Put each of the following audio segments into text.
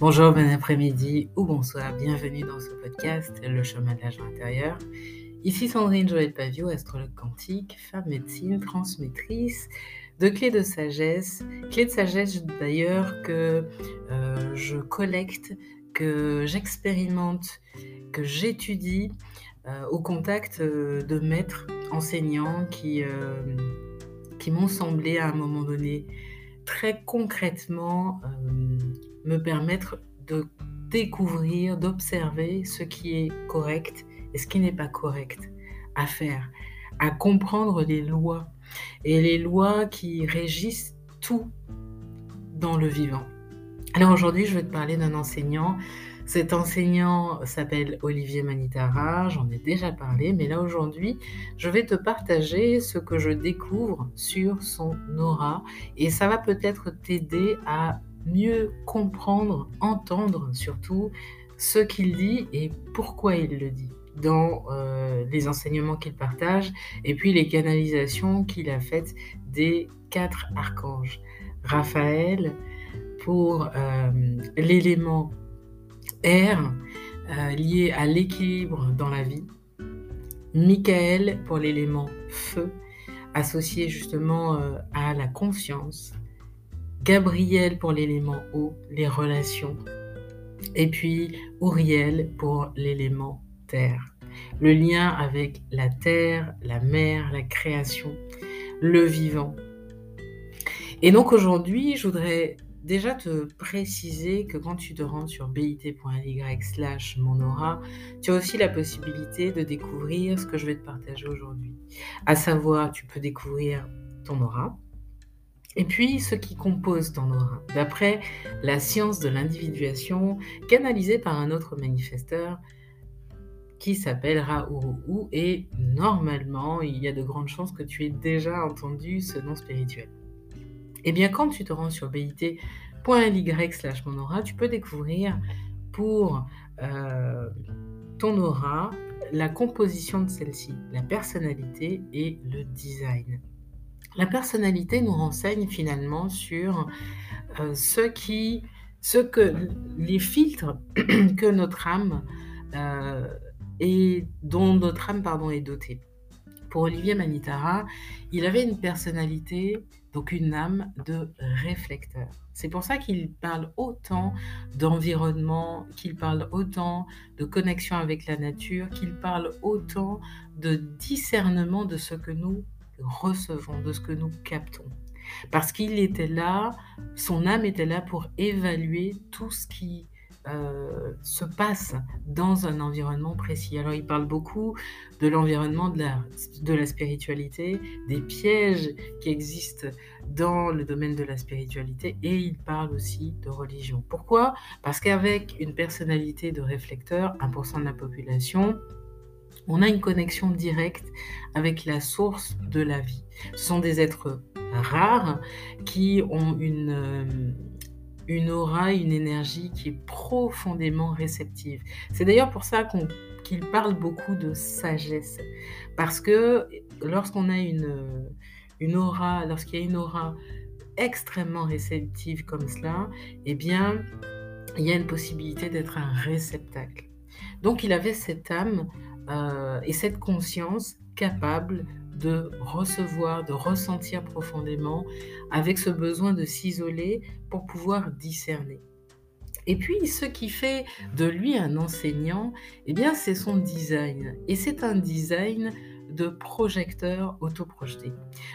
Bonjour, bon après-midi ou bonsoir, bienvenue dans ce podcast Le chemin de l'agent intérieur. Ici Sandrine Joël Pavio, astrologue quantique, femme médecine, transmettrice de clés de sagesse. Clés de sagesse d'ailleurs que euh, je collecte, que j'expérimente, que j'étudie euh, au contact euh, de maîtres enseignants qui, qui m'ont semblé à un moment donné très concrètement me permettre de découvrir, d'observer ce qui est correct et ce qui n'est pas correct à faire, à comprendre les lois et les lois qui régissent tout dans le vivant. Alors aujourd'hui, je vais te parler d'un enseignant. Cet enseignant s'appelle Olivier Manitara, j'en ai déjà parlé, mais là aujourd'hui, je vais te partager ce que je découvre sur son aura et ça va peut-être t'aider à mieux comprendre, entendre surtout ce qu'il dit et pourquoi il le dit dans euh, les enseignements qu'il partage et puis les canalisations qu'il a faites des quatre archanges. Raphaël pour euh, l'élément air euh, lié à l'équilibre dans la vie. Michael pour l'élément feu associé justement à la confiance Gabriel pour l'élément eau, les relations, et puis Uriel pour l'élément terre. Le lien avec la terre, la mer, la création, le vivant. Et donc aujourd'hui, je voudrais déjà te préciser que quand tu te rends sur bit.ly slash mon aura, tu as aussi la possibilité de découvrir ce que je vais te partager aujourd'hui. À savoir, tu peux découvrir ton aura, et puis, ce qui compose ton aura, d'après la science de l'individuation, canalisée par un autre manifesteur qui s'appelle Raourou, et normalement, il y a de grandes chances que tu aies déjà entendu ce nom spirituel. Eh bien, quand tu te rends sur bit.ly slash mon aura, tu peux découvrir pour euh, ton aura la composition de celle-ci, la personnalité et le design. La personnalité nous renseigne finalement sur euh, ce qui, ce que les filtres que notre âme euh, et dont notre âme pardon est dotée. Pour Olivier Manitara, il avait une personnalité, donc une âme de réflecteur. C'est pour ça qu'il parle autant d'environnement, qu'il parle autant de connexion avec la nature, qu'il parle autant de discernement de ce que nous recevons, de ce que nous captons. Parce qu'il était là, son âme était là pour évaluer tout ce qui euh, se passe dans un environnement précis. Alors il parle beaucoup de l'environnement de la, de la spiritualité, des pièges qui existent dans le domaine de la spiritualité et il parle aussi de religion. Pourquoi? Parce qu'avec une personnalité de réflecteur, 1% de la population, on a une connexion directe avec la source de la vie. Ce sont des êtres rares qui ont une, euh, une aura, une énergie qui est profondément réceptive. C'est d'ailleurs pour ça qu'on qu'il parle beaucoup de sagesse. Parce que lorsqu'on a une, une aura, lorsqu'il y a une aura extrêmement réceptive comme cela, eh bien, il y a une possibilité d'être un réceptacle. Donc il avait cette âme euh, et cette conscience capable de recevoir, de ressentir profondément, avec ce besoin de s'isoler pour pouvoir discerner. Et puis, ce qui fait de lui un enseignant, eh bien, c'est son design. Et c'est un design de projecteur autoprojeté.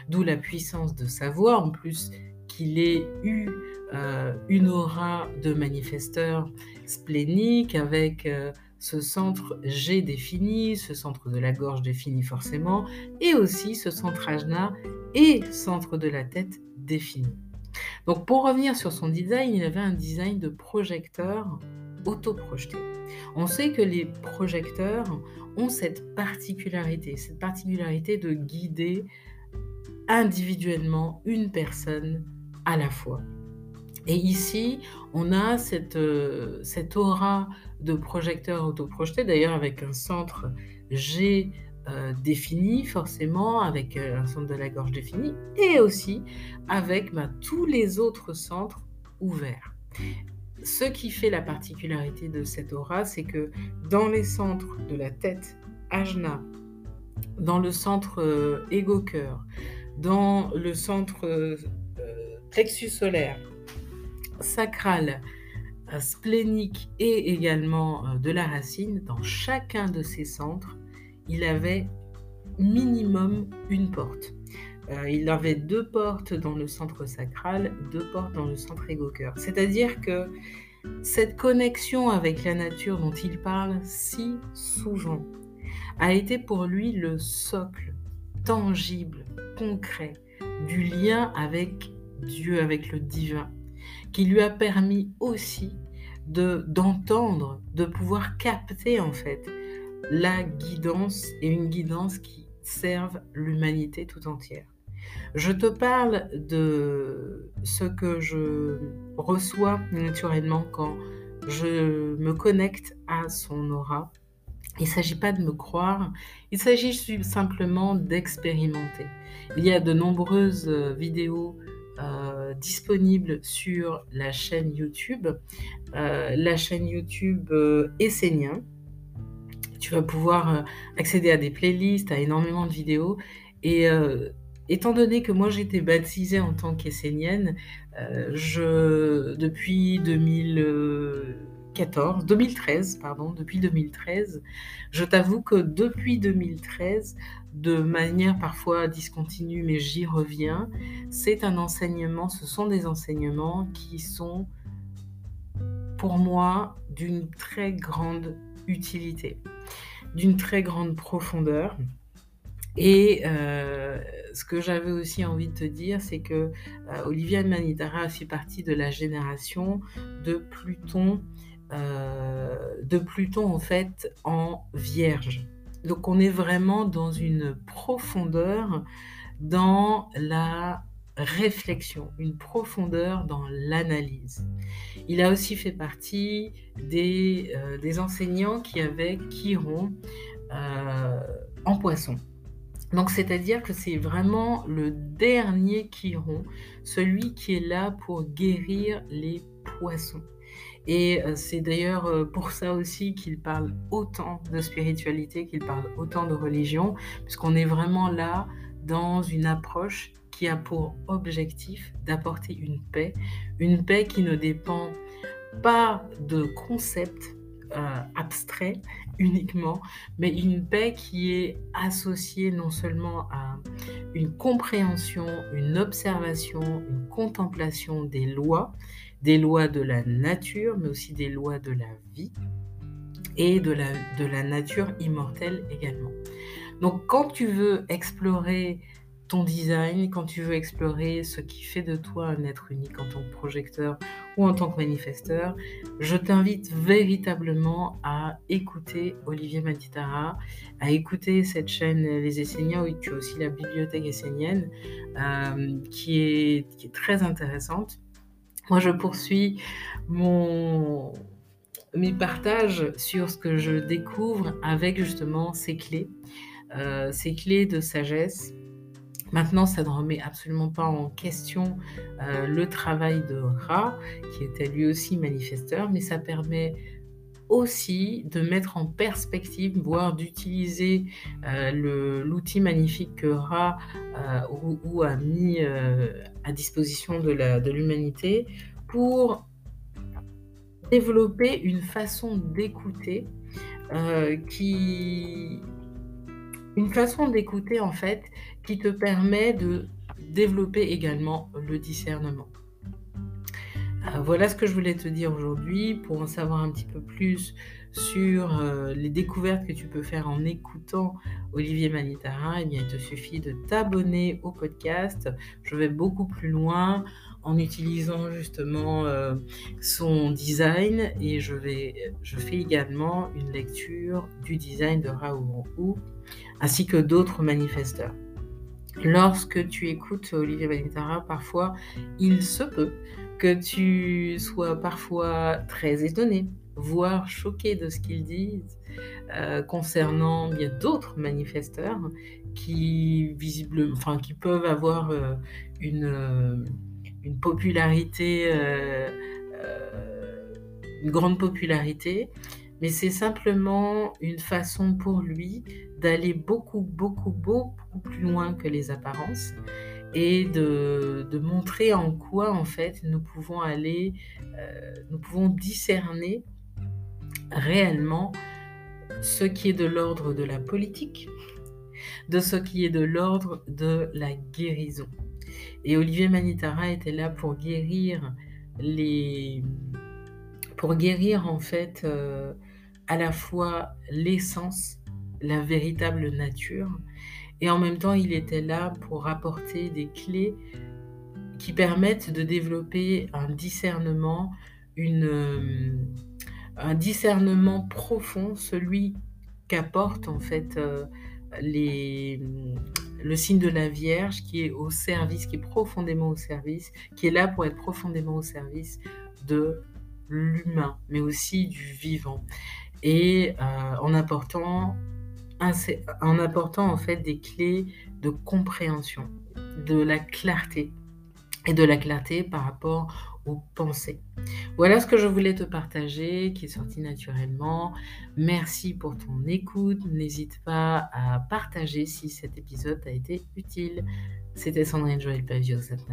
D'où la puissance de sa voix, en plus qu'il ait eu euh, une aura de manifesteur splénique avec euh, ce centre G défini, ce centre de la gorge défini forcément, et aussi ce centre ajna et centre de la tête défini. Donc pour revenir sur son design, il avait un design de projecteur autoprojeté. On sait que les projecteurs ont cette particularité, cette particularité de guider individuellement une personne à la fois. Et ici, on a cette, euh, cette aura de projecteur autoprojeté, d'ailleurs avec un centre G euh, défini forcément, avec euh, un centre de la gorge défini, et aussi avec bah, tous les autres centres ouverts. ce qui fait la particularité de cette aura, c'est que dans les centres de la tête, ajna, dans le centre égo-cœur, dans le centre plexus solaire, sacral, euh, splénique et également de la racine, dans chacun de ces centres, il avait minimum une porte. il avait deux portes dans le centre sacral, deux portes dans le centre égo-cœur. C'est-à-dire que cette connexion avec la nature dont il parle si souvent, a été pour lui le socle tangible, concret du lien avec Dieu, avec le divin, qui lui a permis aussi de d'entendre, de pouvoir capter en fait la guidance et une guidance qui serve l'humanité tout entière. Je te parle de ce que je reçois naturellement quand je me connecte à son aura, il ne s'agit pas de me croire, il s'agit simplement d'expérimenter. Il y a de nombreuses euh, vidéos euh, disponibles sur la chaîne YouTube. Euh, la chaîne YouTube Essénien. Tu vas pouvoir accéder à des playlists, à énormément de vidéos. Et étant donné que moi j'étais baptisée en tant qu'essénienne, je, depuis 2000... 2013, pardon, depuis 2013. Je t'avoue que depuis 2013, de manière parfois discontinue, mais j'y reviens, c'est un enseignement, ce sont des enseignements qui sont pour moi d'une très grande utilité, d'une très grande profondeur. Et euh, ce que j'avais aussi envie de te dire, c'est que euh, Olivia Manitara fait partie de la génération de Pluton euh, de Pluton en fait en Vierge. Donc on est vraiment dans une profondeur dans la réflexion, une profondeur dans l'analyse. Il a aussi fait partie des, euh, enseignants qui avaient Chiron euh, en poisson. Donc c'est-à-dire que c'est vraiment le dernier Chiron, celui qui est là pour guérir les poissons. Et euh, c'est d'ailleurs euh, pour ça aussi qu'il parle autant de spiritualité, qu'il parle autant de religion, puisqu'on est vraiment là dans une approche qui a pour objectif d'apporter une paix, une paix qui ne dépend pas de concepts euh, abstraits uniquement, mais une paix qui est associée non seulement à une compréhension, une observation, une contemplation des lois, des lois de la nature, mais aussi des lois de la vie et de la, nature immortelle également. Donc quand tu veux explorer ton design, quand tu veux explorer ce qui fait de toi un être unique en tant que projecteur ou en tant que manifesteur, je t'invite véritablement à écouter Olivier Matitara, à écouter cette chaîne Les Esséniens, où tu as aussi la bibliothèque essénienne, euh, qui, est, qui est très intéressante moi, je poursuis mon, mes partages sur ce que je découvre avec justement ces clés, euh, ces clés de sagesse. Maintenant, ça ne remet absolument pas en question euh, le travail de Ra, qui était lui aussi manifesteur, mais ça permet aussi de mettre en perspective, voire d'utiliser euh, l'outil magnifique que Ra euh, ou, a mis euh, à disposition de l'humanité pour développer une façon d'écouter qui une façon d'écouter en fait qui te permet de développer également le discernement. Euh, voilà ce que je voulais te dire aujourd'hui. Pour en savoir un petit peu plus sur euh, les découvertes que tu peux faire en écoutant Olivier Manitara, eh bien, il te suffit de t'abonner au podcast. Je vais beaucoup plus loin en utilisant justement euh, son design et je fais également une lecture du design de Raoult ainsi que d'autres manifesteurs. Lorsque tu écoutes Olivier Manitara, parfois il se peut que tu sois parfois très étonné, voire choqué de ce qu'ils disent euh, concernant bien d'autres manifesteurs qui peuvent avoir euh, euh, une popularité une grande popularité, mais c'est simplement une façon pour lui d'aller beaucoup, beaucoup, beaucoup plus loin que les apparences et de, montrer en quoi en fait nous pouvons aller, euh, nous pouvons discerner réellement ce qui est de l'ordre de la politique, de ce qui est de l'ordre de la guérison. Et Olivier Manitara était là pour guérir les, pour guérir en fait euh, à la fois l'essence, la véritable nature, et en même temps il était là pour apporter des clés qui permettent de développer un discernement, euh, un discernement profond, celui qu'apporte en fait euh, le signe de la Vierge qui est au service, qui est profondément au service, qui est là pour être profondément au service de l'humain, mais aussi du vivant. Et euh, en apportant en apportant en fait des clés de compréhension, de la clarté et de la clarté par rapport aux pensées. Voilà ce que je voulais te partager, qui est sorti naturellement. Merci pour ton écoute. N'hésite pas à partager si cet épisode t'a été utile. C'était Sandrine Joël Pavio, cette